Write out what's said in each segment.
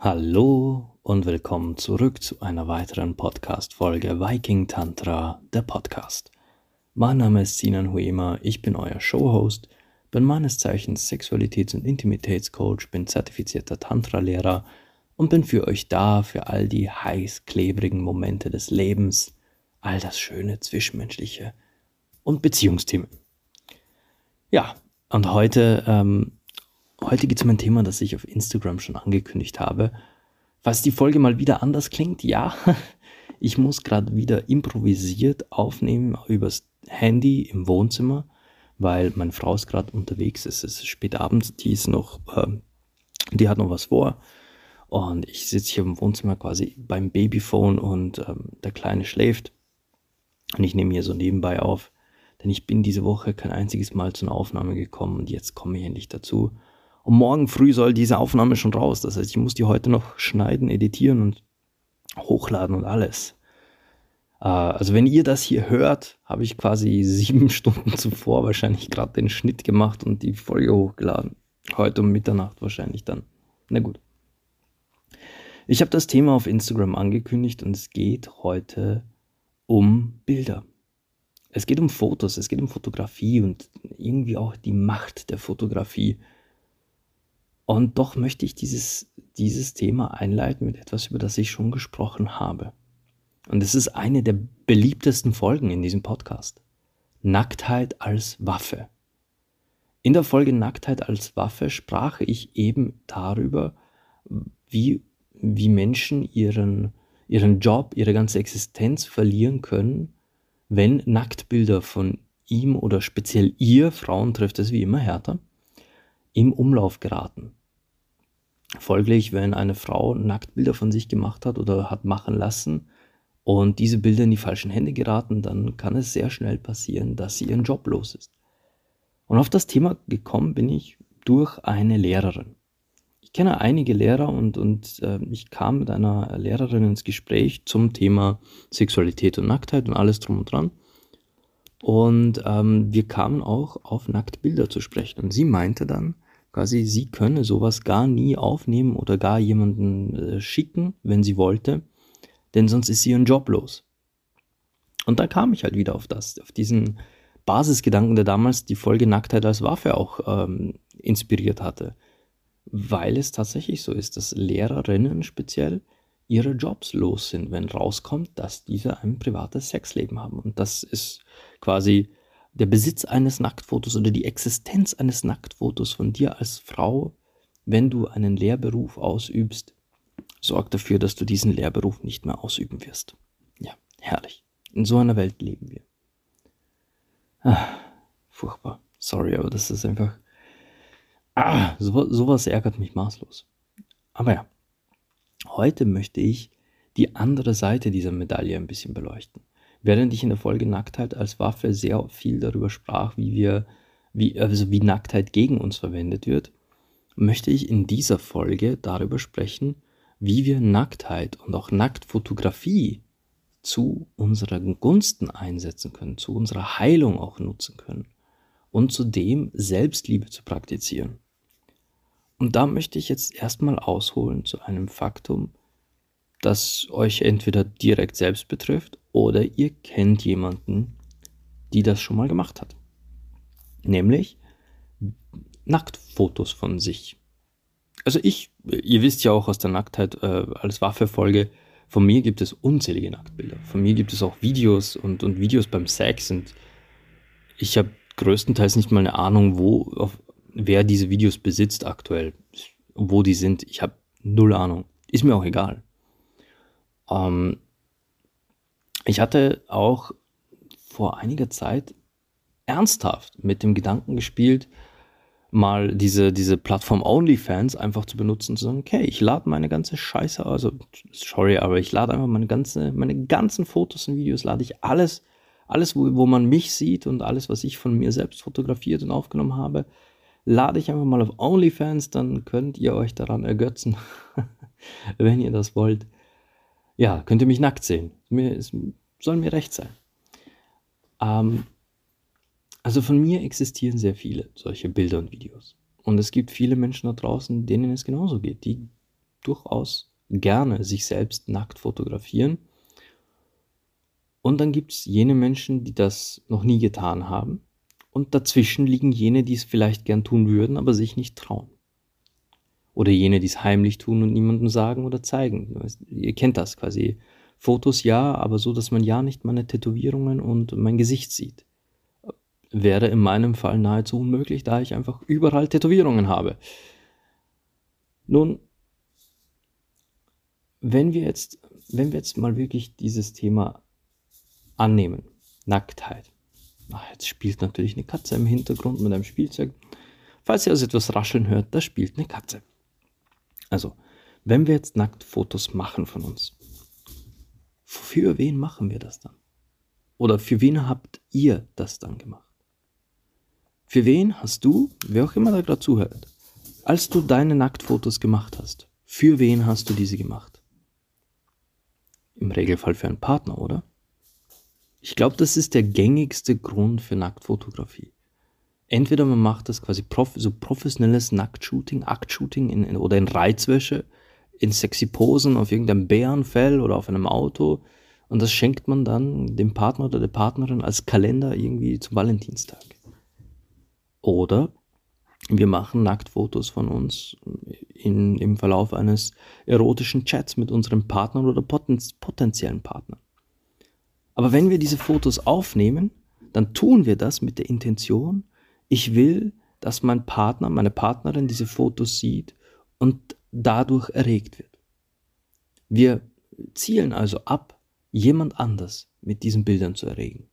Hallo und willkommen zurück zu einer weiteren Podcast-Folge Viking Tantra, der Podcast. Mein Name ist Sinan Huema, ich bin euer Showhost, bin meines Zeichens Sexualitäts- und Intimitätscoach, bin zertifizierter Tantra-Lehrer und bin für euch da für all die heiß klebrigen Momente des Lebens, all das schöne Zwischenmenschliche und Beziehungsthemen. Ja, und heute ähm, Heute geht es um ein Thema, das ich auf Instagram schon angekündigt habe. Falls die Folge mal wieder anders klingt, ja, ich muss gerade wieder improvisiert aufnehmen übers Handy im Wohnzimmer, weil meine Frau ist gerade unterwegs. Es ist spät abends, die ist noch, äh, die hat noch was vor. Und ich sitze hier im Wohnzimmer quasi beim Babyphone und ähm, der Kleine schläft. Und ich nehme hier so nebenbei auf, denn ich bin diese Woche kein einziges Mal zu einer Aufnahme gekommen und jetzt komme ich endlich dazu. Und morgen früh soll diese Aufnahme schon raus. Das heißt, ich muss die heute noch schneiden, editieren und hochladen und alles. Äh, also wenn ihr das hier hört, habe ich quasi sieben Stunden zuvor wahrscheinlich gerade den Schnitt gemacht und die Folge hochgeladen. Heute um Mitternacht wahrscheinlich dann. Na gut. Ich habe das Thema auf Instagram angekündigt und es geht heute um Bilder. Es geht um Fotos, es geht um Fotografie und irgendwie auch die Macht der Fotografie. Und doch möchte ich dieses, dieses Thema einleiten mit etwas, über das ich schon gesprochen habe. Und es ist eine der beliebtesten Folgen in diesem Podcast. Nacktheit als Waffe. In der Folge Nacktheit als Waffe sprach ich eben darüber, wie, wie Menschen ihren, ihren Job, ihre ganze Existenz verlieren können, wenn Nacktbilder von ihm oder speziell ihr, Frauen trifft es wie immer härter, im Umlauf geraten. Folglich, wenn eine Frau Nacktbilder von sich gemacht hat oder hat machen lassen und diese Bilder in die falschen Hände geraten, dann kann es sehr schnell passieren, dass sie ihren Job los ist. Und auf das Thema gekommen bin ich durch eine Lehrerin. Ich kenne einige Lehrer und, und äh, ich kam mit einer Lehrerin ins Gespräch zum Thema Sexualität und Nacktheit und alles drum und dran. Und ähm, wir kamen auch auf Nacktbilder zu sprechen. Und sie meinte dann, quasi, sie könne sowas gar nie aufnehmen oder gar jemanden äh, schicken, wenn sie wollte, denn sonst ist sie ihren Job los. Und da kam ich halt wieder auf das, auf diesen Basisgedanken, der damals die Folge Nacktheit als Waffe auch ähm, inspiriert hatte. Weil es tatsächlich so ist, dass Lehrerinnen speziell ihre Jobs los sind, wenn rauskommt, dass diese ein privates Sexleben haben. Und das ist quasi der Besitz eines Nacktfotos oder die Existenz eines Nacktfotos von dir als Frau, wenn du einen Lehrberuf ausübst, sorgt dafür, dass du diesen Lehrberuf nicht mehr ausüben wirst. Ja, herrlich. In so einer Welt leben wir. Ah, furchtbar. Sorry, aber das ist einfach. Ah, so, sowas ärgert mich maßlos. Aber ja, heute möchte ich die andere Seite dieser Medaille ein bisschen beleuchten. Während ich in der Folge Nacktheit als Waffe sehr viel darüber sprach, wie wir, wie, also wie Nacktheit gegen uns verwendet wird, möchte ich in dieser Folge darüber sprechen, wie wir Nacktheit und auch Nacktfotografie zu unserer Gunsten einsetzen können, zu unserer Heilung auch nutzen können und zudem Selbstliebe zu praktizieren. Und da möchte ich jetzt erstmal ausholen zu einem Faktum, das euch entweder direkt selbst betrifft oder ihr kennt jemanden, die das schon mal gemacht hat. Nämlich Nacktfotos von sich. Also ich, ihr wisst ja auch aus der Nacktheit äh, als Waffe-Folge, von mir gibt es unzählige Nacktbilder. Von mir gibt es auch Videos und, und Videos beim Sex und ich habe größtenteils nicht mal eine Ahnung, wo, auf, wer diese Videos besitzt aktuell, wo die sind. Ich habe null Ahnung. Ist mir auch egal. Ähm, ich hatte auch vor einiger Zeit ernsthaft mit dem Gedanken gespielt, mal diese, diese Plattform OnlyFans einfach zu benutzen zu sagen, okay, ich lade meine ganze Scheiße, also sorry, aber ich lade einfach meine ganze, meine ganzen Fotos und Videos, lade ich alles, alles, wo, wo man mich sieht und alles, was ich von mir selbst fotografiert und aufgenommen habe, lade ich einfach mal auf OnlyFans, dann könnt ihr euch daran ergötzen, wenn ihr das wollt ja, könnt ihr mich nackt sehen. Mir, es soll mir recht sein. Ähm, also von mir existieren sehr viele solche Bilder und Videos. Und es gibt viele Menschen da draußen, denen es genauso geht. Die durchaus gerne sich selbst nackt fotografieren. Und dann gibt es jene Menschen, die das noch nie getan haben. Und dazwischen liegen jene, die es vielleicht gern tun würden, aber sich nicht trauen. Oder jene, die es heimlich tun und niemandem sagen oder zeigen. Ihr kennt das quasi. Fotos ja, aber so, dass man ja nicht meine Tätowierungen und mein Gesicht sieht. Wäre in meinem Fall nahezu unmöglich, da ich einfach überall Tätowierungen habe. Nun, wenn wir jetzt, wenn wir jetzt mal wirklich dieses Thema annehmen, Nacktheit. Ach, jetzt spielt natürlich eine Katze im Hintergrund mit einem Spielzeug. Falls ihr also etwas rascheln hört, da spielt eine Katze. Also, wenn wir jetzt Nacktfotos machen von uns, für wen machen wir das dann? Oder für wen habt ihr das dann gemacht? Für wen hast du, wer auch immer da gerade zuhört, als du deine Nacktfotos gemacht hast, für wen hast du diese gemacht? Im Regelfall für einen Partner, oder? Ich glaube, das ist der gängigste Grund für Nacktfotografie. Entweder man macht das quasi prof so professionelles Nacktshooting, Aktshooting in, in, oder in Reizwäsche, in sexy Posen auf irgendeinem Bärenfell oder auf einem Auto und das schenkt man dann dem Partner oder der Partnerin als Kalender irgendwie zum Valentinstag. Oder wir machen Nacktfotos von uns in, im Verlauf eines erotischen Chats mit unserem Partner oder potenziellen Partner. Aber wenn wir diese Fotos aufnehmen, dann tun wir das mit der Intention, ich will, dass mein Partner, meine Partnerin diese Fotos sieht und dadurch erregt wird. Wir zielen also ab, jemand anders mit diesen Bildern zu erregen.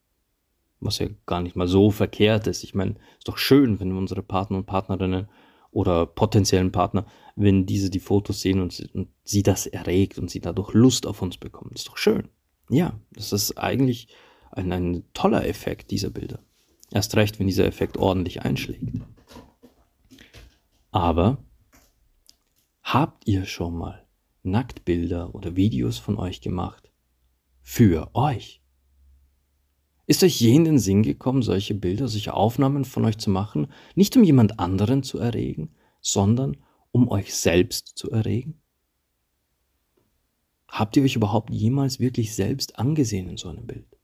Was ja gar nicht mal so verkehrt ist. Ich meine, ist doch schön, wenn unsere Partner und Partnerinnen oder potenziellen Partner, wenn diese die Fotos sehen und sie, und sie das erregt und sie dadurch Lust auf uns bekommen. ist doch schön. Ja, das ist eigentlich ein, ein toller Effekt dieser Bilder. Erst recht, wenn dieser Effekt ordentlich einschlägt. Aber habt ihr schon mal Nacktbilder oder Videos von euch gemacht? Für euch? Ist euch je in den Sinn gekommen, solche Bilder, solche Aufnahmen von euch zu machen, nicht um jemand anderen zu erregen, sondern um euch selbst zu erregen? Habt ihr euch überhaupt jemals wirklich selbst angesehen in so einem Bild?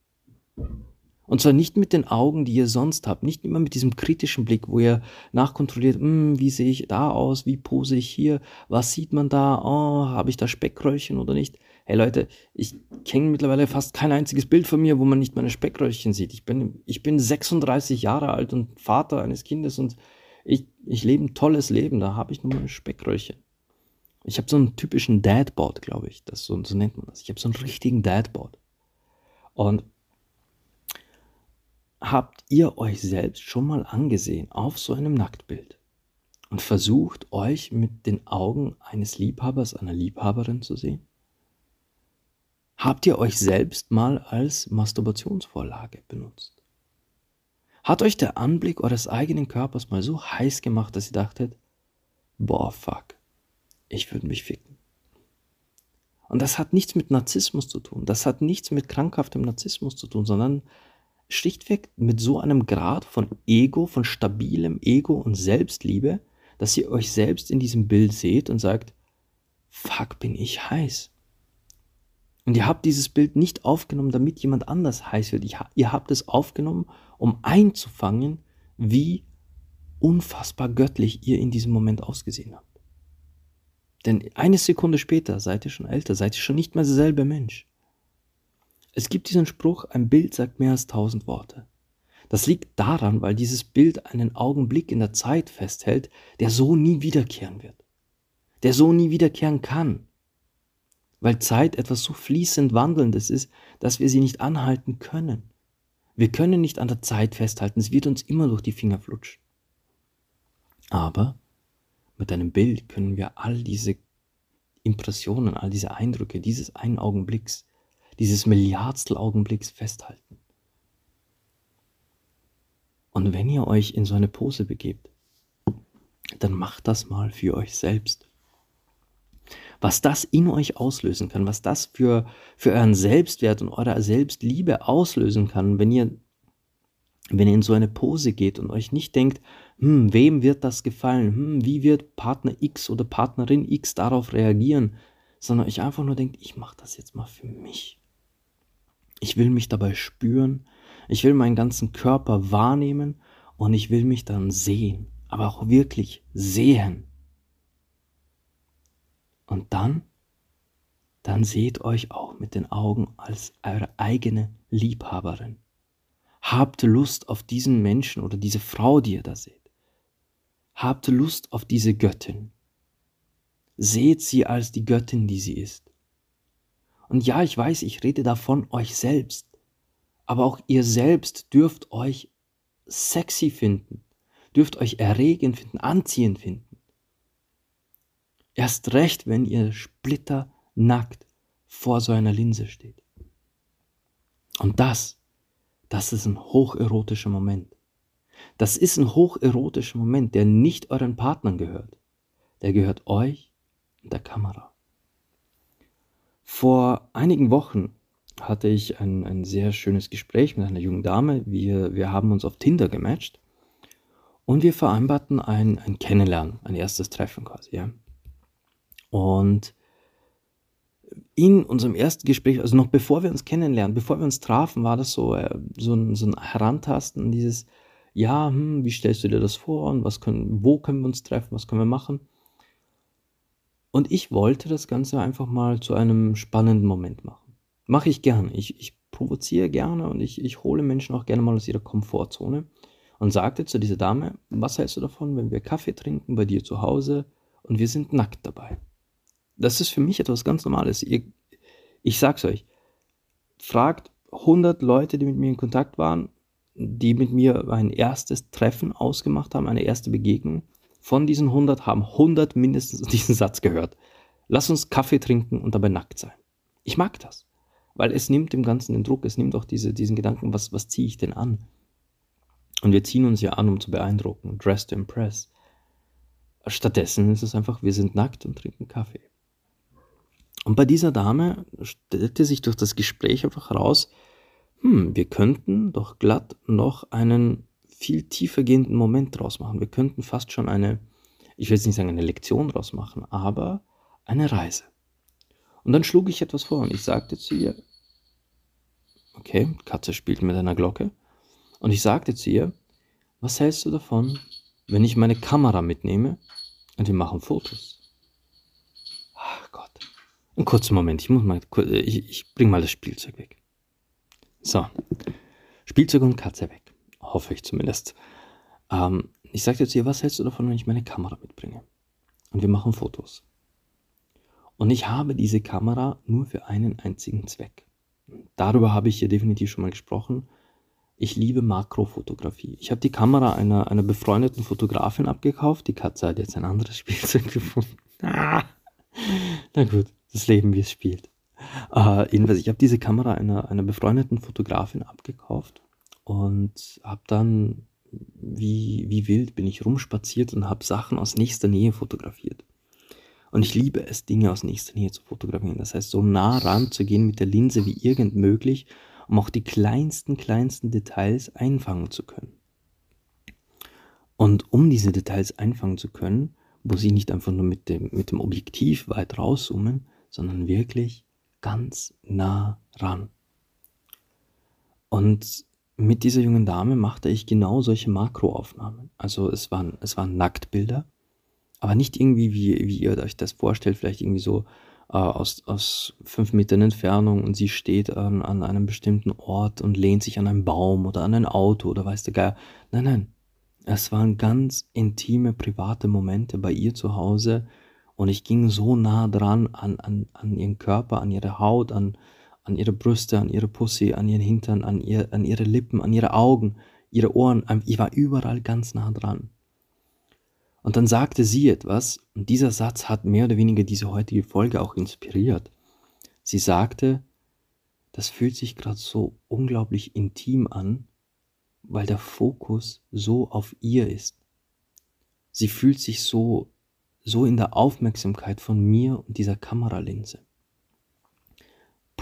Und zwar nicht mit den Augen, die ihr sonst habt, nicht immer mit diesem kritischen Blick, wo ihr nachkontrolliert, hm, wie sehe ich da aus, wie pose ich hier, was sieht man da, oh, habe ich da Speckröllchen oder nicht? Hey Leute, ich kenne mittlerweile fast kein einziges Bild von mir, wo man nicht meine Speckröllchen sieht. Ich bin, ich bin 36 Jahre alt und Vater eines Kindes und ich, ich lebe ein tolles Leben, da habe ich nur meine Speckröllchen. Ich habe so einen typischen Dadboard, glaube ich. Das so, so nennt man das. Ich habe so einen richtigen Dadboard. Und habt ihr euch selbst schon mal angesehen auf so einem Nacktbild und versucht euch mit den Augen eines Liebhabers, einer Liebhaberin zu sehen? Habt ihr euch selbst mal als Masturbationsvorlage benutzt? Hat euch der Anblick eures eigenen Körpers mal so heiß gemacht, dass ihr dachtet, boah, fuck, ich würde mich ficken. Und das hat nichts mit Narzissmus zu tun. Das hat nichts mit krankhaftem Narzissmus zu tun, sondern schlichtweg mit so einem Grad von Ego, von stabilem Ego und Selbstliebe, dass ihr euch selbst in diesem Bild seht und sagt, fuck, bin ich heiß. Und ihr habt dieses Bild nicht aufgenommen, damit jemand anders heiß wird. Ihr habt es aufgenommen, um einzufangen, wie unfassbar göttlich ihr in diesem Moment ausgesehen habt. Denn eine Sekunde später seid ihr schon älter, seid ihr schon nicht mehr derselbe Mensch. Es gibt diesen Spruch, ein Bild sagt mehr als tausend Worte. Das liegt daran, weil dieses Bild einen Augenblick in der Zeit festhält, der so nie wiederkehren wird. Der so nie wiederkehren kann. Weil Zeit etwas so fließend Wandelndes ist, dass wir sie nicht anhalten können. Wir können nicht an der Zeit festhalten, es wird uns immer durch die Finger flutschen. Aber mit einem Bild können wir all diese Impressionen, all diese Eindrücke dieses einen Augenblicks, dieses Milliardstel Augenblicks festhalten. Und wenn ihr euch in so eine Pose begebt, dann macht das mal für euch selbst. Was das in euch auslösen kann, was das für, für euren Selbstwert und eure Selbstliebe auslösen kann, wenn ihr wenn ihr in so eine Pose geht und euch nicht denkt, hm, wem wird das gefallen, hm, wie wird Partner X oder Partnerin X darauf reagieren, sondern euch einfach nur denkt, ich mache das jetzt mal für mich. Ich will mich dabei spüren, ich will meinen ganzen Körper wahrnehmen und ich will mich dann sehen, aber auch wirklich sehen. Und dann, dann seht euch auch mit den Augen als eure eigene Liebhaberin. Habt Lust auf diesen Menschen oder diese Frau, die ihr da seht. Habt Lust auf diese Göttin. Seht sie als die Göttin, die sie ist. Und ja, ich weiß, ich rede davon euch selbst, aber auch ihr selbst dürft euch sexy finden, dürft euch erregend finden, anziehend finden. Erst recht, wenn ihr splitternackt vor so einer Linse steht. Und das, das ist ein hocherotischer Moment. Das ist ein hocherotischer Moment, der nicht euren Partnern gehört. Der gehört euch und der Kamera. Vor einigen Wochen hatte ich ein, ein sehr schönes Gespräch mit einer jungen Dame. Wir, wir haben uns auf Tinder gematcht und wir vereinbarten ein, ein Kennenlernen, ein erstes Treffen quasi. Ja. Und in unserem ersten Gespräch, also noch bevor wir uns kennenlernen, bevor wir uns trafen, war das so, äh, so, ein, so ein Herantasten, dieses, ja, hm, wie stellst du dir das vor und was können, wo können wir uns treffen, was können wir machen? Und ich wollte das Ganze einfach mal zu einem spannenden Moment machen. Mache ich gerne. Ich, ich provoziere gerne und ich, ich hole Menschen auch gerne mal aus ihrer Komfortzone und sagte zu dieser Dame, was hältst du davon, wenn wir Kaffee trinken bei dir zu Hause und wir sind nackt dabei? Das ist für mich etwas ganz Normales. Ihr, ich sag's euch, fragt 100 Leute, die mit mir in Kontakt waren, die mit mir ein erstes Treffen ausgemacht haben, eine erste Begegnung. Von diesen 100 haben 100 mindestens diesen Satz gehört. Lass uns Kaffee trinken und dabei nackt sein. Ich mag das, weil es nimmt dem Ganzen den Druck, es nimmt auch diese, diesen Gedanken, was, was ziehe ich denn an? Und wir ziehen uns ja an, um zu beeindrucken, dress to impress. Stattdessen ist es einfach, wir sind nackt und trinken Kaffee. Und bei dieser Dame stellte sich durch das Gespräch einfach heraus, hm, wir könnten doch glatt noch einen viel tiefer gehenden Moment draus machen. Wir könnten fast schon eine, ich will jetzt nicht sagen eine Lektion draus machen, aber eine Reise. Und dann schlug ich etwas vor und ich sagte zu ihr, okay, Katze spielt mit einer Glocke, und ich sagte zu ihr, was hältst du davon, wenn ich meine Kamera mitnehme und wir machen Fotos? Ach Gott. Einen kurzen Moment, ich muss mal, ich, ich bring mal das Spielzeug weg. So, Spielzeug und Katze weg. Hoffe ich zumindest. Ähm, ich sagte zu ihr, was hältst du davon, wenn ich meine Kamera mitbringe? Und wir machen Fotos. Und ich habe diese Kamera nur für einen einzigen Zweck. Darüber habe ich hier definitiv schon mal gesprochen. Ich liebe Makrofotografie. Ich habe die Kamera einer, einer befreundeten Fotografin abgekauft. Die Katze hat jetzt ein anderes Spielzeug gefunden. Na gut, das Leben, wie es spielt. Uh, jedenfalls, ich habe diese Kamera einer, einer befreundeten Fotografin abgekauft und habe dann wie, wie wild bin ich rumspaziert und habe Sachen aus nächster Nähe fotografiert. Und ich liebe es, Dinge aus nächster Nähe zu fotografieren. Das heißt, so nah ran zu gehen mit der Linse wie irgend möglich, um auch die kleinsten, kleinsten Details einfangen zu können. Und um diese Details einfangen zu können, muss ich nicht einfach nur mit dem, mit dem Objektiv weit rauszoomen, sondern wirklich ganz nah ran. Und mit dieser jungen Dame machte ich genau solche Makroaufnahmen. Also es waren, es waren Nacktbilder, aber nicht irgendwie, wie, wie ihr euch das vorstellt, vielleicht irgendwie so äh, aus, aus fünf Metern Entfernung und sie steht an, an einem bestimmten Ort und lehnt sich an einen Baum oder an ein Auto oder weiß der Geier. Nein, nein. Es waren ganz intime, private Momente bei ihr zu Hause, und ich ging so nah dran an, an, an ihren Körper, an ihre Haut, an, an ihre Brüste, an ihre Pussy, an ihren Hintern, an, ihr, an ihre Lippen, an ihre Augen, ihre Ohren. Ich war überall ganz nah dran. Und dann sagte sie etwas, und dieser Satz hat mehr oder weniger diese heutige Folge auch inspiriert. Sie sagte, das fühlt sich gerade so unglaublich intim an, weil der Fokus so auf ihr ist. Sie fühlt sich so so in der Aufmerksamkeit von mir und dieser Kameralinse.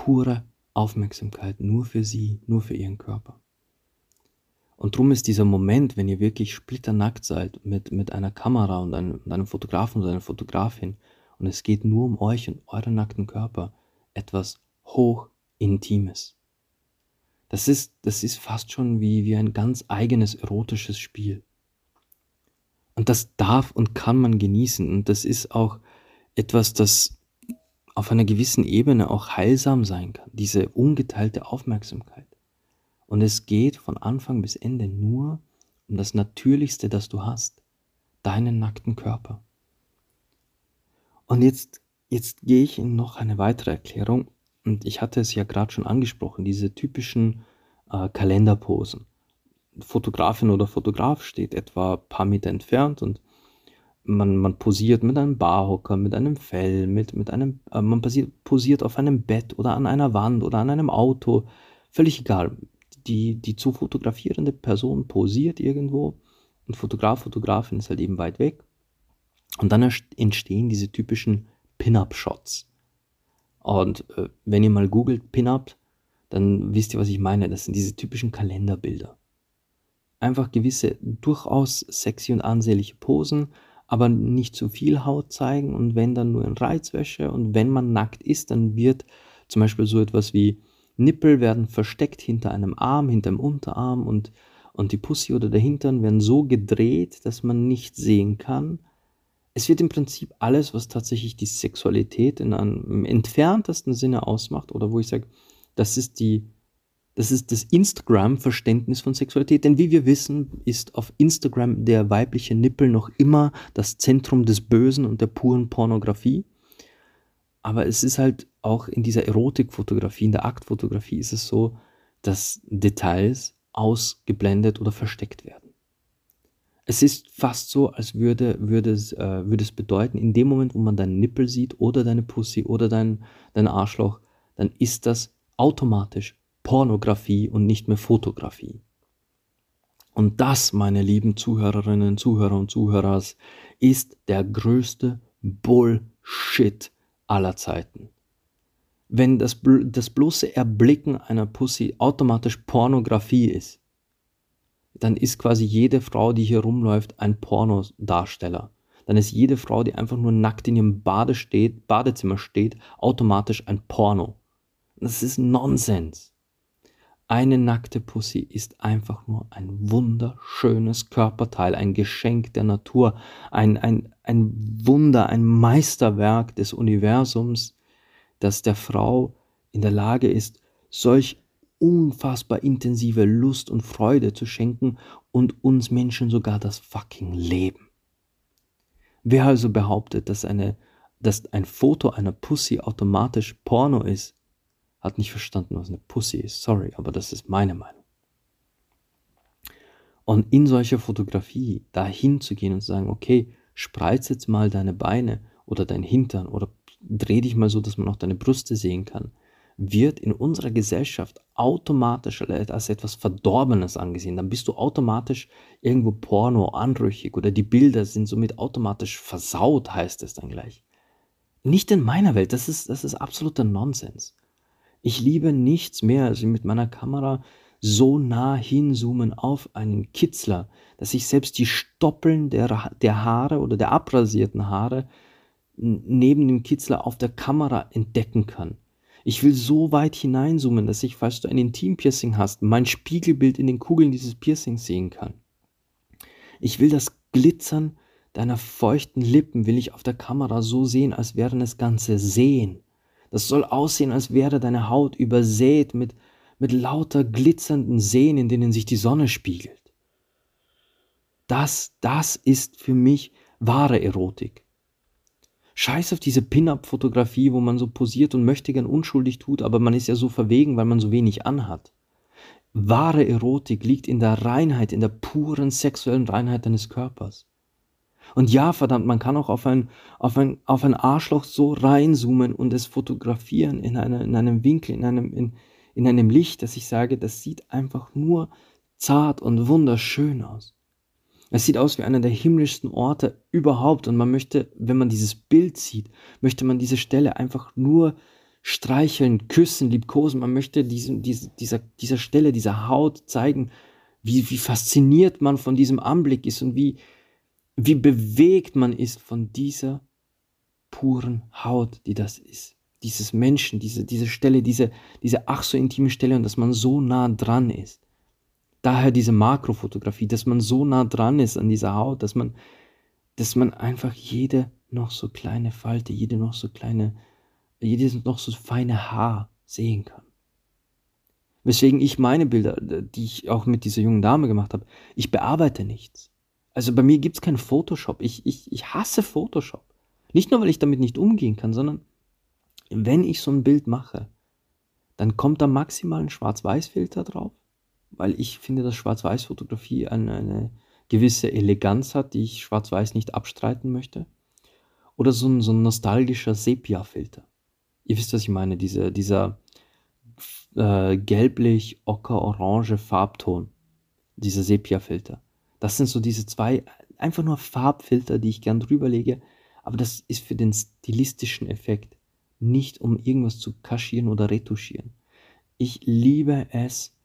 Pure Aufmerksamkeit nur für sie, nur für ihren Körper. Und drum ist dieser Moment, wenn ihr wirklich splitternackt seid mit, mit einer Kamera und einem, einem Fotografen oder einer Fotografin und es geht nur um euch und euren nackten Körper, etwas hoch Intimes. Das ist, das ist fast schon wie, wie ein ganz eigenes erotisches Spiel. Und das darf und kann man genießen. Und das ist auch etwas, das auf einer gewissen Ebene auch heilsam sein kann. Diese ungeteilte Aufmerksamkeit. Und es geht von Anfang bis Ende nur um das Natürlichste, das du hast. Deinen nackten Körper. Und jetzt, jetzt gehe ich in noch eine weitere Erklärung. Und ich hatte es ja gerade schon angesprochen, diese typischen äh, Kalenderposen. Fotografin oder Fotograf steht etwa ein paar Meter entfernt und man, man posiert mit einem Barhocker, mit einem Fell, mit, mit einem, äh, man posiert, posiert auf einem Bett oder an einer Wand oder an einem Auto. Völlig egal die, die zu fotografierende Person posiert irgendwo und Fotograf, Fotografin ist halt eben weit weg. Und dann entstehen diese typischen Pin-Up-Shots. Und äh, wenn ihr mal googelt Pin-Up, dann wisst ihr, was ich meine. Das sind diese typischen Kalenderbilder. Einfach gewisse durchaus sexy und ansehnliche Posen, aber nicht zu viel Haut zeigen und wenn dann nur in Reizwäsche und wenn man nackt ist, dann wird zum Beispiel so etwas wie Nippel werden versteckt hinter einem Arm, hinter dem Unterarm und, und die Pussy oder der Hintern werden so gedreht, dass man nicht sehen kann. Es wird im Prinzip alles, was tatsächlich die Sexualität in einem entferntesten Sinne ausmacht oder wo ich sage, das ist die das ist das Instagram-Verständnis von Sexualität, denn wie wir wissen, ist auf Instagram der weibliche Nippel noch immer das Zentrum des Bösen und der puren Pornografie. Aber es ist halt auch in dieser Erotikfotografie, in der Aktfotografie ist es so, dass Details ausgeblendet oder versteckt werden. Es ist fast so, als würde, würde, es, äh, würde es bedeuten, in dem Moment, wo man deinen Nippel sieht oder deine Pussy oder dein, dein Arschloch, dann ist das automatisch Pornografie und nicht mehr Fotografie. Und das, meine lieben Zuhörerinnen, Zuhörer und Zuhörers, ist der größte Bullshit aller Zeiten wenn das, das bloße Erblicken einer Pussy automatisch Pornografie ist, dann ist quasi jede Frau, die hier rumläuft, ein Pornodarsteller. Dann ist jede Frau, die einfach nur nackt in ihrem Bade steht, Badezimmer steht, automatisch ein Porno. Das ist Nonsens. Eine nackte Pussy ist einfach nur ein wunderschönes Körperteil, ein Geschenk der Natur, ein, ein, ein Wunder, ein Meisterwerk des Universums, dass der Frau in der Lage ist, solch unfassbar intensive Lust und Freude zu schenken und uns Menschen sogar das fucking Leben. Wer also behauptet, dass, eine, dass ein Foto einer Pussy automatisch Porno ist, hat nicht verstanden, was eine Pussy ist. Sorry, aber das ist meine Meinung. Und in solcher Fotografie dahin zu gehen und zu sagen, okay, spreiz jetzt mal deine Beine oder dein Hintern oder dreh dich mal so, dass man auch deine Brüste sehen kann, wird in unserer Gesellschaft automatisch als etwas Verdorbenes angesehen. Dann bist du automatisch irgendwo porno, anrüchig oder die Bilder sind somit automatisch versaut, heißt es dann gleich. Nicht in meiner Welt, das ist, das ist absoluter Nonsens. Ich liebe nichts mehr, als mit meiner Kamera so nah hinzoomen auf einen Kitzler, dass ich selbst die Stoppeln der, der Haare oder der abrasierten Haare neben dem Kitzler auf der Kamera entdecken kann. Ich will so weit hineinzoomen, dass ich, falls du ein Intimpiercing hast, mein Spiegelbild in den Kugeln dieses Piercings sehen kann. Ich will das Glitzern deiner feuchten Lippen, will ich auf der Kamera so sehen, als wären es ganze Seen. Das soll aussehen, als wäre deine Haut übersät mit, mit lauter glitzernden Seen, in denen sich die Sonne spiegelt. Das, das ist für mich wahre Erotik. Scheiß auf diese Pin-Up-Fotografie, wo man so posiert und möchte gern unschuldig tut, aber man ist ja so verwegen, weil man so wenig anhat. Wahre Erotik liegt in der Reinheit, in der puren sexuellen Reinheit deines Körpers. Und ja, verdammt, man kann auch auf ein, auf ein, auf ein Arschloch so reinzoomen und es fotografieren in, einer, in einem Winkel, in einem, in, in einem Licht, dass ich sage, das sieht einfach nur zart und wunderschön aus. Es sieht aus wie einer der himmlischsten Orte überhaupt und man möchte, wenn man dieses Bild sieht, möchte man diese Stelle einfach nur streicheln, küssen, liebkosen. Man möchte diesem, diese, dieser, dieser Stelle, dieser Haut zeigen, wie wie, wie fasziniert man von diesem Anblick ist und wie, wie bewegt man ist von dieser puren Haut, die das ist. Dieses Menschen, diese, diese Stelle, diese, diese ach so intime Stelle und dass man so nah dran ist. Daher diese Makrofotografie, dass man so nah dran ist an dieser Haut, dass man, dass man einfach jede noch so kleine Falte, jede noch so kleine, jedes noch so feine Haar sehen kann. Weswegen ich meine Bilder, die ich auch mit dieser jungen Dame gemacht habe, ich bearbeite nichts. Also bei mir gibt es kein Photoshop. Ich, ich, ich hasse Photoshop. Nicht nur, weil ich damit nicht umgehen kann, sondern wenn ich so ein Bild mache, dann kommt da maximal ein Schwarz-Weiß-Filter drauf, weil ich finde, dass Schwarz-Weiß-Fotografie eine, eine, gewisse Eleganz hat, die ich Schwarz-Weiß nicht abstreiten möchte. Oder so ein, so ein nostalgischer Sepia-Filter. Ihr wisst, was ich meine, diese, dieser äh, gelblich, ocker, orange Farbton, dieser Sepia-Filter. Das sind so diese zwei, einfach nur Farbfilter, die ich gern drüber lege, aber das ist für den stilistischen Effekt, nicht um irgendwas zu kaschieren oder retuschieren. Ich liebe es,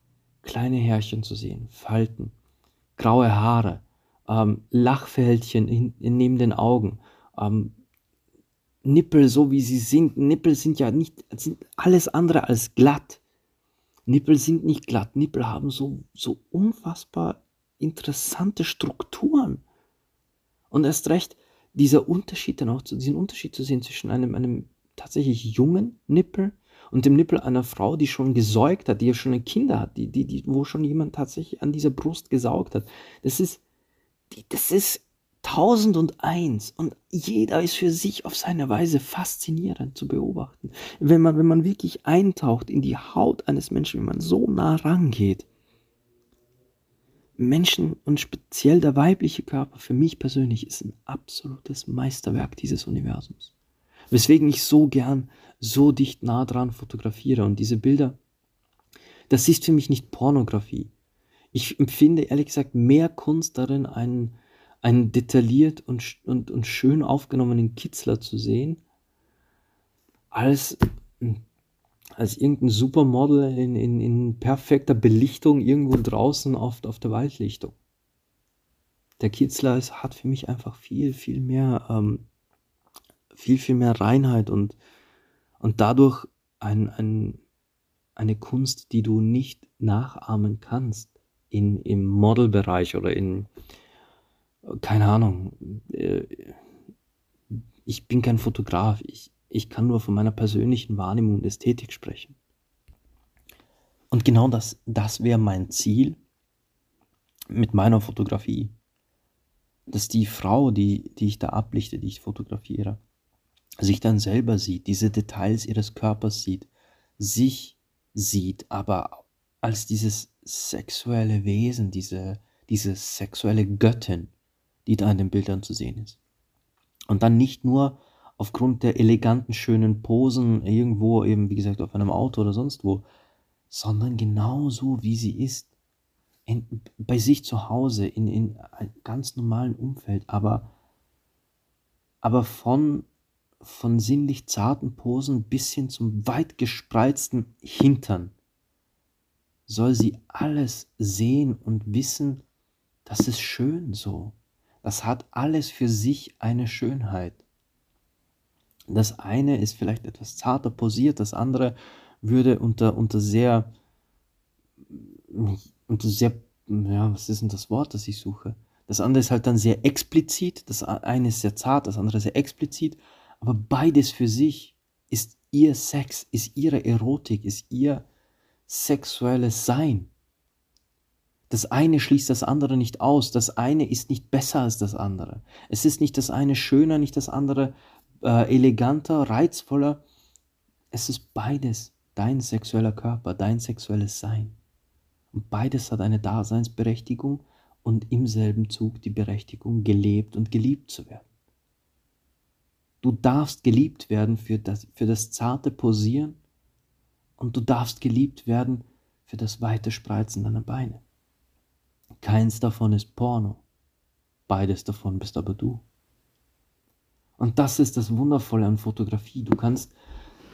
kleine Härchen zu sehen, Falten, graue Haare, ähm, Lachfältchen in, in, neben den Augen, ähm, Nippel so wie sie sind. Nippel sind ja nicht, sind alles andere als glatt. Nippel sind nicht glatt. Nippel haben so, so unfassbar interessante Strukturen. Und erst recht, dieser Unterschied dann auch, diesen Unterschied zu sehen zwischen einem, einem tatsächlich jungen Nippel und dem Nippel einer Frau, die schon gesäugt hat, die ja schon ein Kind hat, die, die, die, wo schon jemand tatsächlich an dieser Brust gesaugt hat. Das ist, das ist tausend und eins und jeder ist für sich auf seine Weise faszinierend zu beobachten. Wenn man, wenn man wirklich eintaucht in die Haut eines Menschen, wenn man so nah rangeht, Menschen und speziell der weibliche Körper für mich persönlich ist ein absolutes Meisterwerk dieses Universums. Weswegen ich so gern so dicht nah dran fotografiere und diese Bilder, das ist für mich nicht Pornografie. Ich empfinde ehrlich gesagt mehr Kunst darin, einen, einen detailliert und, und, und schön aufgenommenen Kitzler zu sehen, als als irgendein Supermodel in, in, in perfekter Belichtung irgendwo draußen auf, auf der Waldlichtung. Der Kitzler ist, hat für mich einfach viel, viel mehr, ähm, viel, viel mehr Reinheit und, und dadurch ein, ein, eine Kunst, die du nicht nachahmen kannst in, im Modelbereich oder in, keine Ahnung, äh, ich bin kein Fotograf, ich, ich kann nur von meiner persönlichen Wahrnehmung und Ästhetik sprechen. Und genau das, das wäre mein Ziel mit meiner Fotografie. Dass die Frau, die, die ich da ablichte, die ich fotografiere, sich dann selber sieht, diese Details ihres Körpers sieht, sich sieht, aber als dieses sexuelle Wesen, diese, diese sexuelle Göttin, die da in den Bildern zu sehen ist. Und dann nicht nur aufgrund der eleganten, schönen Posen irgendwo eben, wie gesagt, auf einem Auto oder sonst wo, sondern genauso wie sie ist. In, bei sich zu Hause, in, in einem ganz normalen Umfeld, aber, aber von, von sinnlich zarten Posen bis hin zum weit gespreizten Hintern soll sie alles sehen und wissen, das ist schön so. Das hat alles für sich eine Schönheit. Das eine ist vielleicht etwas zarter posiert, das andere würde unter, unter sehr, unter sehr, ja, was ist denn das Wort, das ich suche? Das andere ist halt dann sehr explizit, das eine ist sehr zart, das andere sehr explizit, aber beides für sich ist ihr Sex, ist ihre Erotik, ist ihr sexuelles Sein. Das eine schließt das andere nicht aus, das eine ist nicht besser als das andere. Es ist nicht das eine schöner, nicht das andere äh, eleganter, reizvoller. Es ist beides dein sexueller Körper, dein sexuelles Sein. Und beides hat eine Daseinsberechtigung und im selben Zug die Berechtigung, gelebt und geliebt zu werden. Du darfst geliebt werden für das, für das zarte Posieren und du darfst geliebt werden für das weite Spreizen deiner Beine. Keins davon ist Porno, beides davon bist aber du. Und das ist das Wundervolle an Fotografie. Du kannst,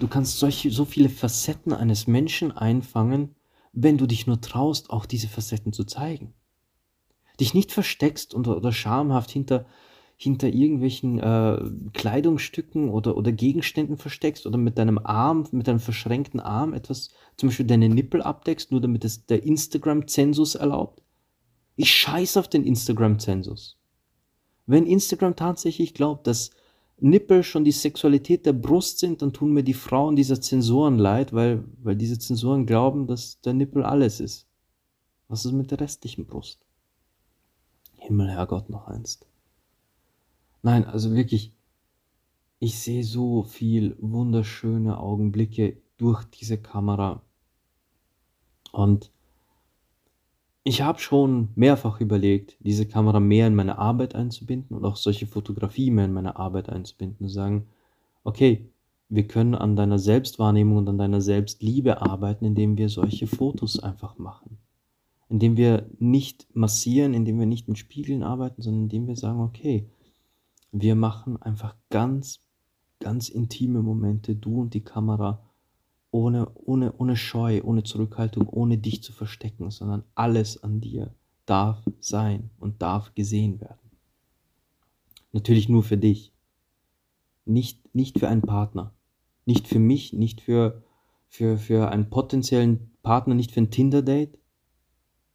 du kannst solche, so viele Facetten eines Menschen einfangen, wenn du dich nur traust, auch diese Facetten zu zeigen. dich nicht versteckst und, oder schamhaft hinter, hinter irgendwelchen äh, Kleidungsstücken oder, oder Gegenständen versteckst oder mit deinem Arm, mit deinem verschränkten Arm etwas, zum Beispiel deine Nippel abdeckst, nur damit es der Instagram-Zensus erlaubt. Ich scheiß auf den Instagram-Zensus. Wenn Instagram tatsächlich glaubt, dass Nippel schon die Sexualität der Brust sind, dann tun mir die Frauen dieser Zensoren leid, weil, weil diese Zensoren glauben, dass der Nippel alles ist. Was ist mit der restlichen Brust? Himmel, Herrgott, noch einst. Nein, also wirklich, ich sehe so viel wunderschöne Augenblicke durch diese Kamera. Und ich habe schon mehrfach überlegt, diese Kamera mehr in meine Arbeit einzubinden und auch solche Fotografie mehr in meine Arbeit einzubinden und sagen, okay, wir können an deiner Selbstwahrnehmung und an deiner Selbstliebe arbeiten, indem wir solche Fotos einfach machen. Indem wir nicht massieren, indem wir nicht mit Spiegeln arbeiten, sondern indem wir sagen, okay, wir machen einfach ganz, ganz intime Momente, du und die Kamera, ohne, ohne, ohne Scheu, ohne Zurückhaltung, ohne dich zu verstecken, sondern alles an dir darf sein und darf gesehen werden. Natürlich nur für dich. Nicht, nicht für einen Partner. Nicht für mich, nicht für, für, für einen potenziellen Partner, nicht für ein Tinder-Date.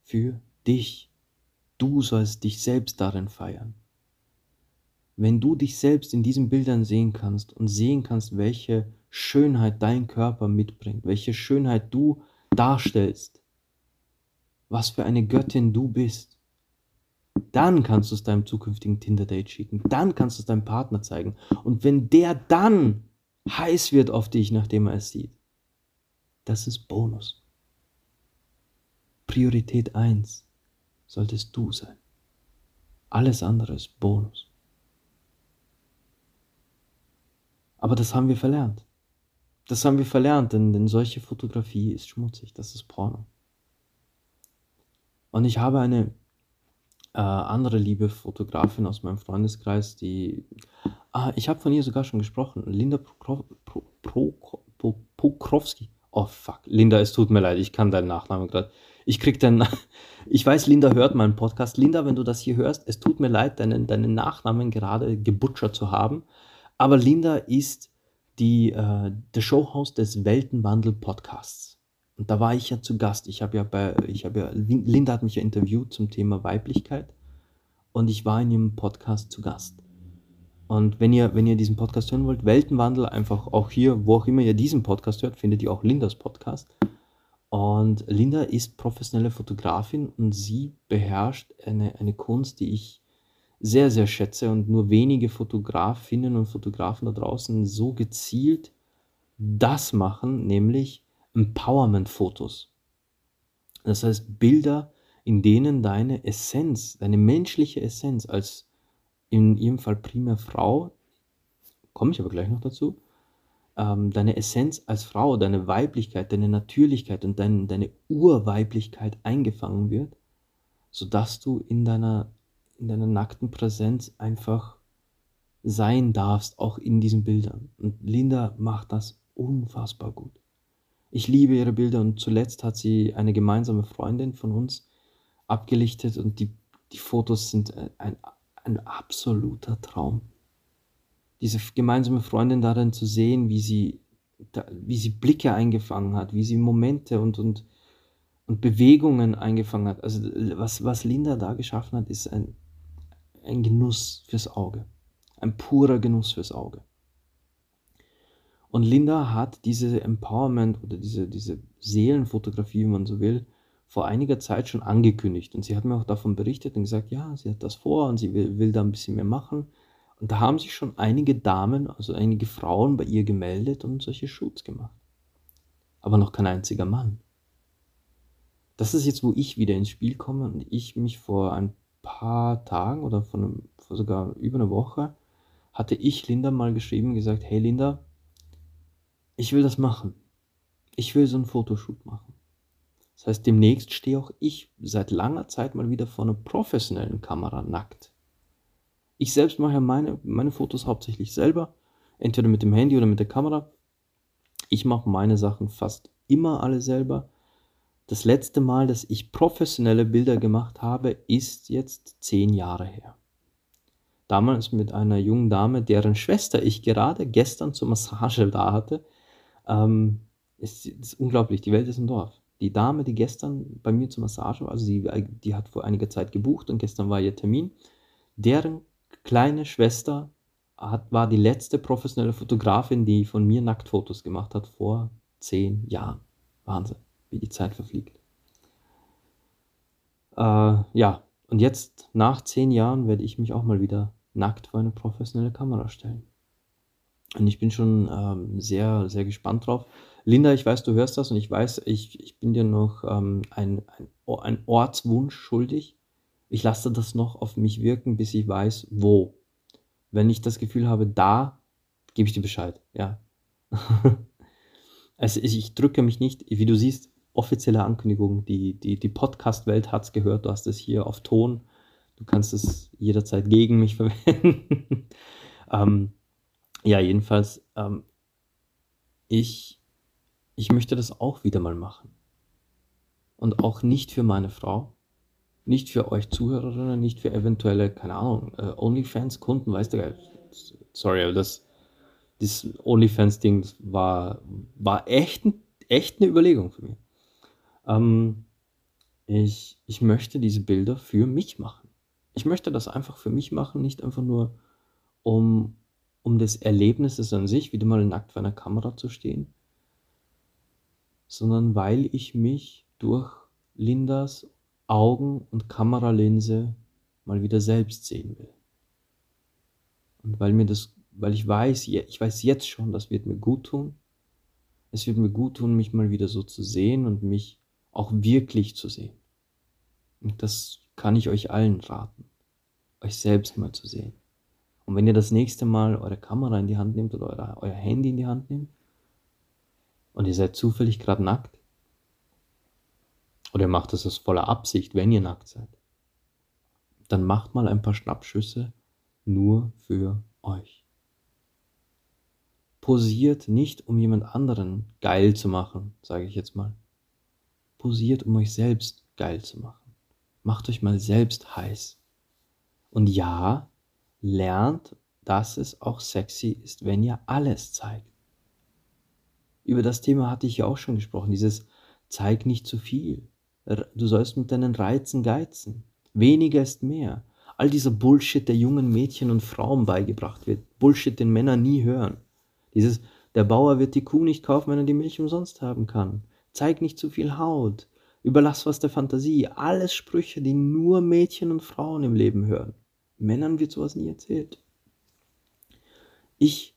Für dich. Du sollst dich selbst darin feiern. Wenn du dich selbst in diesen Bildern sehen kannst und sehen kannst, welche Schönheit dein Körper mitbringt, welche Schönheit du darstellst, was für eine Göttin du bist, dann kannst du es deinem zukünftigen Tinder-Date schicken, dann kannst du es deinem Partner zeigen. Und wenn der dann heiß wird auf dich, nachdem er es sieht, das ist Bonus. Priorität 1 solltest du sein. Alles andere ist Bonus. Aber das haben wir verlernt. Das haben wir verlernt, denn, denn solche Fotografie ist schmutzig, das ist Porno. Und ich habe eine äh, andere liebe Fotografin aus meinem Freundeskreis, die. Ah, ich habe von ihr sogar schon gesprochen. Linda Pokrowski. Oh fuck. Linda, es tut mir leid, ich kann deinen Nachnamen gerade. Ich krieg deinen. Ich weiß, Linda hört meinen Podcast. Linda, wenn du das hier hörst, es tut mir leid, deinen, deinen Nachnamen gerade gebutschert zu haben. Aber Linda ist die, äh, der Showhost des Weltenwandel-Podcasts. Und da war ich ja zu Gast. Ich habe ja bei, ich habe ja, Linda hat mich ja interviewt zum Thema Weiblichkeit und ich war in ihrem Podcast zu Gast. Und wenn ihr, wenn ihr diesen Podcast hören wollt, Weltenwandel, einfach auch hier, wo auch immer ihr diesen Podcast hört, findet ihr auch Lindas Podcast. Und Linda ist professionelle Fotografin und sie beherrscht eine, eine Kunst, die ich sehr, sehr schätze und nur wenige Fotografinnen und Fotografen da draußen so gezielt das machen, nämlich Empowerment-Fotos. Das heißt Bilder, in denen deine Essenz, deine menschliche Essenz als in ihrem Fall primär Frau, komme ich aber gleich noch dazu, ähm, deine Essenz als Frau, deine Weiblichkeit, deine Natürlichkeit und dein, deine Urweiblichkeit eingefangen wird, sodass du in deiner in deiner nackten Präsenz einfach sein darfst, auch in diesen Bildern. Und Linda macht das unfassbar gut. Ich liebe ihre Bilder und zuletzt hat sie eine gemeinsame Freundin von uns abgelichtet und die, die Fotos sind ein, ein absoluter Traum. Diese gemeinsame Freundin darin zu sehen, wie sie, wie sie Blicke eingefangen hat, wie sie Momente und, und, und Bewegungen eingefangen hat. Also was, was Linda da geschaffen hat, ist ein ein Genuss fürs Auge. Ein purer Genuss fürs Auge. Und Linda hat diese Empowerment oder diese, diese Seelenfotografie, wie man so will, vor einiger Zeit schon angekündigt. Und sie hat mir auch davon berichtet und gesagt, ja, sie hat das vor und sie will, will da ein bisschen mehr machen. Und da haben sich schon einige Damen, also einige Frauen bei ihr gemeldet und solche Shoots gemacht. Aber noch kein einziger Mann. Das ist jetzt, wo ich wieder ins Spiel komme und ich mich vor ein paar Tagen oder von, vor sogar über einer Woche hatte ich Linda mal geschrieben gesagt, hey Linda, ich will das machen. Ich will so einen Fotoshoot machen. Das heißt, demnächst stehe auch ich seit langer Zeit mal wieder vor einer professionellen Kamera nackt. Ich selbst mache meine, meine Fotos hauptsächlich selber, entweder mit dem Handy oder mit der Kamera. Ich mache meine Sachen fast immer alle selber. Das letzte Mal, dass ich professionelle Bilder gemacht habe, ist jetzt zehn Jahre her. Damals mit einer jungen Dame, deren Schwester ich gerade gestern zur Massage da hatte. Ähm, es ist unglaublich, die Welt ist ein Dorf. Die Dame, die gestern bei mir zur Massage war, also sie, die hat vor einiger Zeit gebucht und gestern war ihr Termin, deren kleine Schwester hat, war die letzte professionelle Fotografin, die von mir Nacktfotos gemacht hat vor zehn Jahren. Wahnsinn wie die Zeit verfliegt. Äh, ja, und jetzt nach zehn Jahren werde ich mich auch mal wieder nackt vor eine professionelle Kamera stellen. Und ich bin schon ähm, sehr, sehr gespannt drauf. Linda, ich weiß, du hörst das und ich weiß, ich, ich bin dir noch ähm, ein, ein, ein Ortswunsch schuldig. Ich lasse das noch auf mich wirken, bis ich weiß, wo. Wenn ich das Gefühl habe, da, gebe ich dir Bescheid. Ja. also ich, ich drücke mich nicht, wie du siehst, offizielle Ankündigung. Die, die, die Podcast-Welt hat es gehört. Du hast es hier auf Ton. Du kannst es jederzeit gegen mich verwenden. ähm, ja, jedenfalls, ähm, ich, ich möchte das auch wieder mal machen. Und auch nicht für meine Frau, nicht für euch Zuhörerinnen, nicht für eventuelle, keine Ahnung, äh, OnlyFans-Kunden, weißt du, sorry, aber das, das OnlyFans-Ding war, war echt, echt eine Überlegung für mich. Ähm, ich, ich möchte diese Bilder für mich machen. Ich möchte das einfach für mich machen, nicht einfach nur um, um des Erlebnisses an sich, wieder mal nackt vor einer Kamera zu stehen, sondern weil ich mich durch Lindas Augen und Kameralinse mal wieder selbst sehen will. Und weil mir das, weil ich weiß, ich weiß jetzt schon, das wird mir gut tun. Es wird mir gut tun, mich mal wieder so zu sehen und mich auch wirklich zu sehen. Und das kann ich euch allen raten, euch selbst mal zu sehen. Und wenn ihr das nächste Mal eure Kamera in die Hand nehmt oder euer, euer Handy in die Hand nehmt und ihr seid zufällig gerade nackt, oder ihr macht das aus voller Absicht, wenn ihr nackt seid, dann macht mal ein paar Schnappschüsse nur für euch. Posiert nicht, um jemand anderen geil zu machen, sage ich jetzt mal posiert, um euch selbst geil zu machen. Macht euch mal selbst heiß. Und ja, lernt, dass es auch sexy ist, wenn ihr alles zeigt. Über das Thema hatte ich ja auch schon gesprochen, dieses zeig nicht zu viel. Du sollst mit deinen Reizen geizen. Weniger ist mehr. All dieser Bullshit, der jungen Mädchen und Frauen beigebracht wird. Bullshit, den Männer nie hören. Dieses, der Bauer wird die Kuh nicht kaufen, wenn er die Milch umsonst haben kann zeig nicht zu viel Haut, überlass was der Fantasie. Alles Sprüche, die nur Mädchen und Frauen im Leben hören. Männern wird sowas nie erzählt. Ich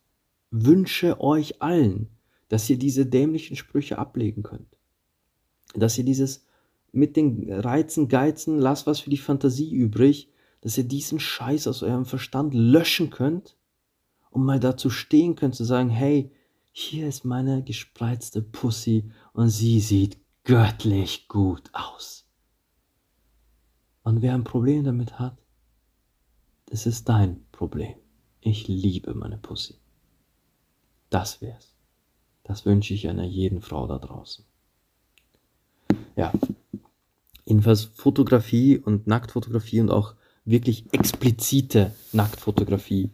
wünsche euch allen, dass ihr diese dämlichen Sprüche ablegen könnt. Dass ihr dieses mit den Reizen, Geizen, lass was für die Fantasie übrig, dass ihr diesen Scheiß aus eurem Verstand löschen könnt und mal dazu stehen könnt zu sagen, hey, hier ist meine gespreizte Pussy und sie sieht göttlich gut aus. Und wer ein Problem damit hat, das ist dein Problem. Ich liebe meine Pussy. Das wär's. Das wünsche ich einer jeden Frau da draußen. Ja. Jedenfalls Fotografie und Nacktfotografie und auch wirklich explizite Nacktfotografie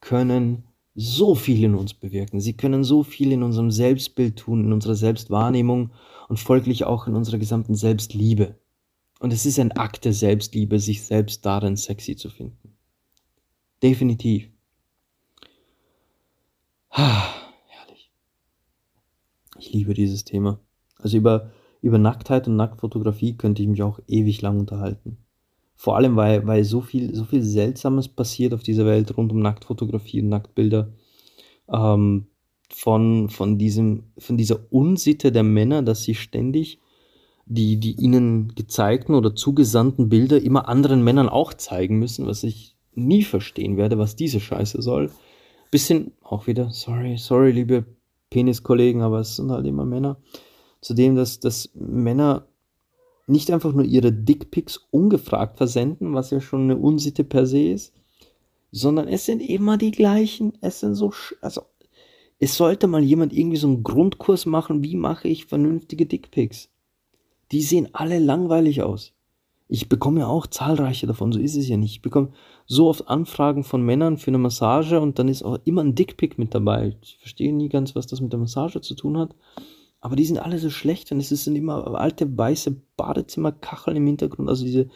können so viel in uns bewirken. Sie können so viel in unserem Selbstbild tun, in unserer Selbstwahrnehmung und folglich auch in unserer gesamten Selbstliebe. Und es ist ein Akt der Selbstliebe, sich selbst darin sexy zu finden. Definitiv. Ah, herrlich. Ich liebe dieses Thema. Also über, über Nacktheit und Nacktfotografie könnte ich mich auch ewig lang unterhalten. Vor allem, weil, weil so viel, so viel Seltsames passiert auf dieser Welt rund um Nacktfotografie und Nacktbilder. Ähm, von, von, diesem, von dieser Unsitte der Männer, dass sie ständig die, die ihnen gezeigten oder zugesandten Bilder immer anderen Männern auch zeigen müssen, was ich nie verstehen werde, was diese Scheiße soll. Bisschen auch wieder, sorry, sorry, liebe Peniskollegen, aber es sind halt immer Männer. Zudem, dass, dass Männer nicht einfach nur ihre Dickpics ungefragt versenden, was ja schon eine Unsitte per se ist, sondern es sind immer die gleichen. Es sind so, also es sollte mal jemand irgendwie so einen Grundkurs machen, wie mache ich vernünftige Dickpics. Die sehen alle langweilig aus. Ich bekomme ja auch zahlreiche davon, so ist es ja nicht. Ich bekomme so oft Anfragen von Männern für eine Massage und dann ist auch immer ein Dickpick mit dabei. Ich verstehe nie ganz, was das mit der Massage zu tun hat. Aber die sind alle so schlecht und es sind immer alte weiße Badezimmerkacheln im Hintergrund, also diese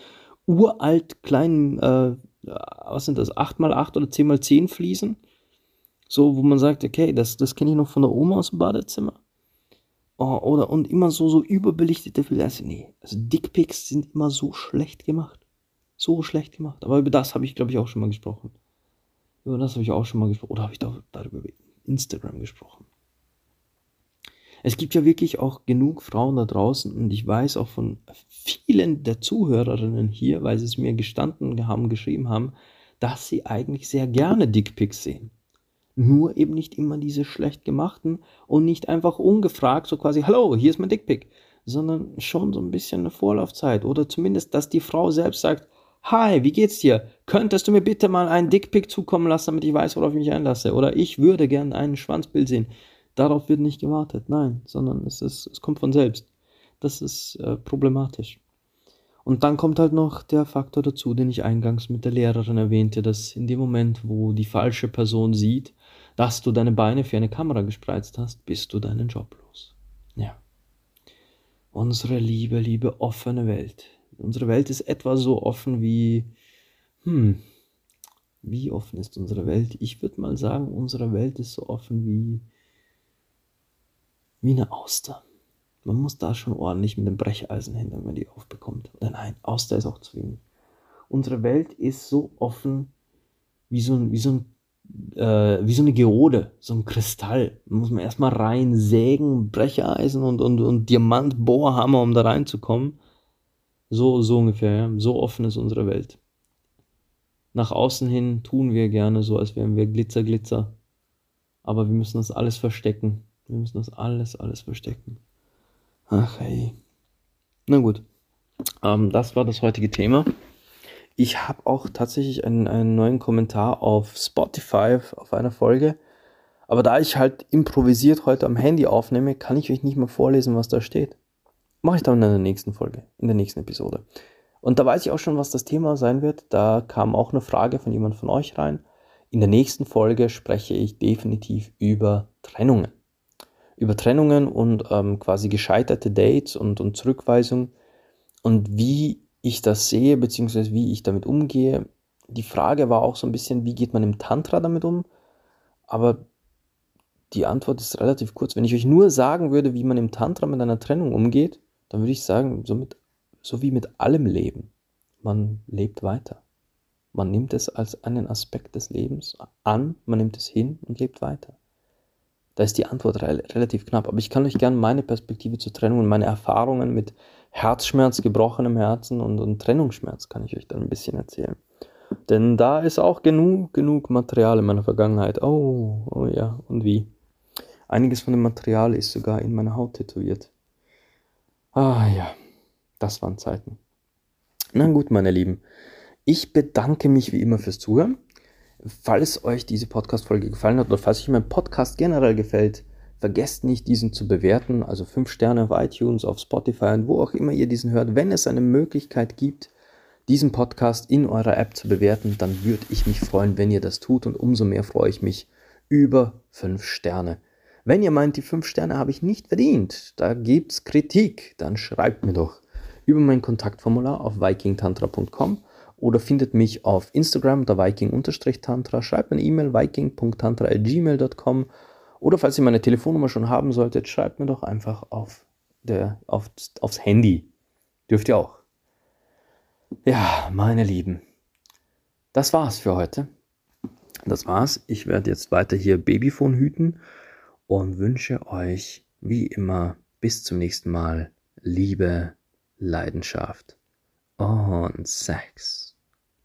uralt kleinen, äh, was sind das, 8x8 oder 10x10 Fliesen. So, wo man sagt, okay, das, das kenne ich noch von der Oma aus dem Badezimmer. Oh, oder, und immer so, so überbelichtete Bilder. Also, nee, also Dickpics sind immer so schlecht gemacht. So schlecht gemacht. Aber über das habe ich, glaube ich, auch schon mal gesprochen. Über das habe ich auch schon mal gesprochen. Oder habe ich da, darüber über Instagram gesprochen? Es gibt ja wirklich auch genug Frauen da draußen und ich weiß auch von vielen der Zuhörerinnen hier, weil sie es mir gestanden haben, geschrieben haben, dass sie eigentlich sehr gerne Dickpics sehen. Nur eben nicht immer diese schlecht gemachten und nicht einfach ungefragt so quasi, hallo, hier ist mein Dickpick, sondern schon so ein bisschen eine Vorlaufzeit oder zumindest, dass die Frau selbst sagt, Hi, wie geht's dir? Könntest du mir bitte mal einen Dickpick zukommen lassen, damit ich weiß, worauf ich mich einlasse? Oder ich würde gern einen Schwanzbild sehen. Darauf wird nicht gewartet, nein, sondern es, ist, es kommt von selbst. Das ist äh, problematisch. Und dann kommt halt noch der Faktor dazu, den ich eingangs mit der Lehrerin erwähnte, dass in dem Moment, wo die falsche Person sieht, dass du deine Beine für eine Kamera gespreizt hast, bist du deinen Job los. Ja. Unsere liebe, liebe offene Welt. Unsere Welt ist etwa so offen wie, hm, wie offen ist unsere Welt? Ich würde mal sagen, unsere Welt ist so offen wie, wie eine Auster. Man muss da schon ordentlich mit dem Brecheisen hin, wenn man die aufbekommt. Oder nein, Auster ist auch wenig. Unsere Welt ist so offen wie so ein, wie so ein äh, wie so eine Geode, so ein Kristall. Da muss man erstmal reinsägen, Brecheisen und, und, und Diamantbohrhammer, um da reinzukommen. So, so ungefähr, ja. So offen ist unsere Welt. Nach außen hin tun wir gerne so, als wären wir Glitzer, Glitzer. Aber wir müssen das alles verstecken. Wir müssen das alles, alles verstecken. Ach hey. Na gut. Ähm, das war das heutige Thema. Ich habe auch tatsächlich einen, einen neuen Kommentar auf Spotify auf einer Folge. Aber da ich halt improvisiert heute am Handy aufnehme, kann ich euch nicht mal vorlesen, was da steht. Mache ich dann in der nächsten Folge, in der nächsten Episode. Und da weiß ich auch schon, was das Thema sein wird. Da kam auch eine Frage von jemand von euch rein. In der nächsten Folge spreche ich definitiv über Trennungen. Über Trennungen und ähm, quasi gescheiterte Dates und, und Zurückweisung und wie ich das sehe, beziehungsweise wie ich damit umgehe. Die Frage war auch so ein bisschen, wie geht man im Tantra damit um? Aber die Antwort ist relativ kurz. Wenn ich euch nur sagen würde, wie man im Tantra mit einer Trennung umgeht, dann würde ich sagen, so, mit, so wie mit allem Leben. Man lebt weiter. Man nimmt es als einen Aspekt des Lebens an, man nimmt es hin und lebt weiter. Da ist die Antwort re relativ knapp. Aber ich kann euch gerne meine Perspektive zur Trennung und meine Erfahrungen mit Herzschmerz, gebrochenem Herzen und, und Trennungsschmerz kann ich euch dann ein bisschen erzählen. Denn da ist auch genug, genug Material in meiner Vergangenheit. Oh, oh ja, und wie. Einiges von dem Material ist sogar in meiner Haut tätowiert. Ah ja, das waren Zeiten. Na gut, meine Lieben. Ich bedanke mich wie immer fürs Zuhören. Falls euch diese Podcast-Folge gefallen hat oder falls euch mein Podcast generell gefällt, Vergesst nicht, diesen zu bewerten, also 5 Sterne auf iTunes, auf Spotify und wo auch immer ihr diesen hört. Wenn es eine Möglichkeit gibt, diesen Podcast in eurer App zu bewerten, dann würde ich mich freuen, wenn ihr das tut und umso mehr freue ich mich über 5 Sterne. Wenn ihr meint, die 5 Sterne habe ich nicht verdient, da gibt es Kritik, dann schreibt mir doch über mein Kontaktformular auf vikingtantra.com oder findet mich auf Instagram unter viking-tantra, schreibt eine E-Mail viking.tantra.gmail.com oder falls ihr meine Telefonnummer schon haben solltet, schreibt mir doch einfach auf der, auf, aufs Handy. Dürft ihr auch. Ja, meine Lieben. Das war's für heute. Das war's. Ich werde jetzt weiter hier Babyphone hüten und wünsche euch wie immer bis zum nächsten Mal Liebe, Leidenschaft und Sex.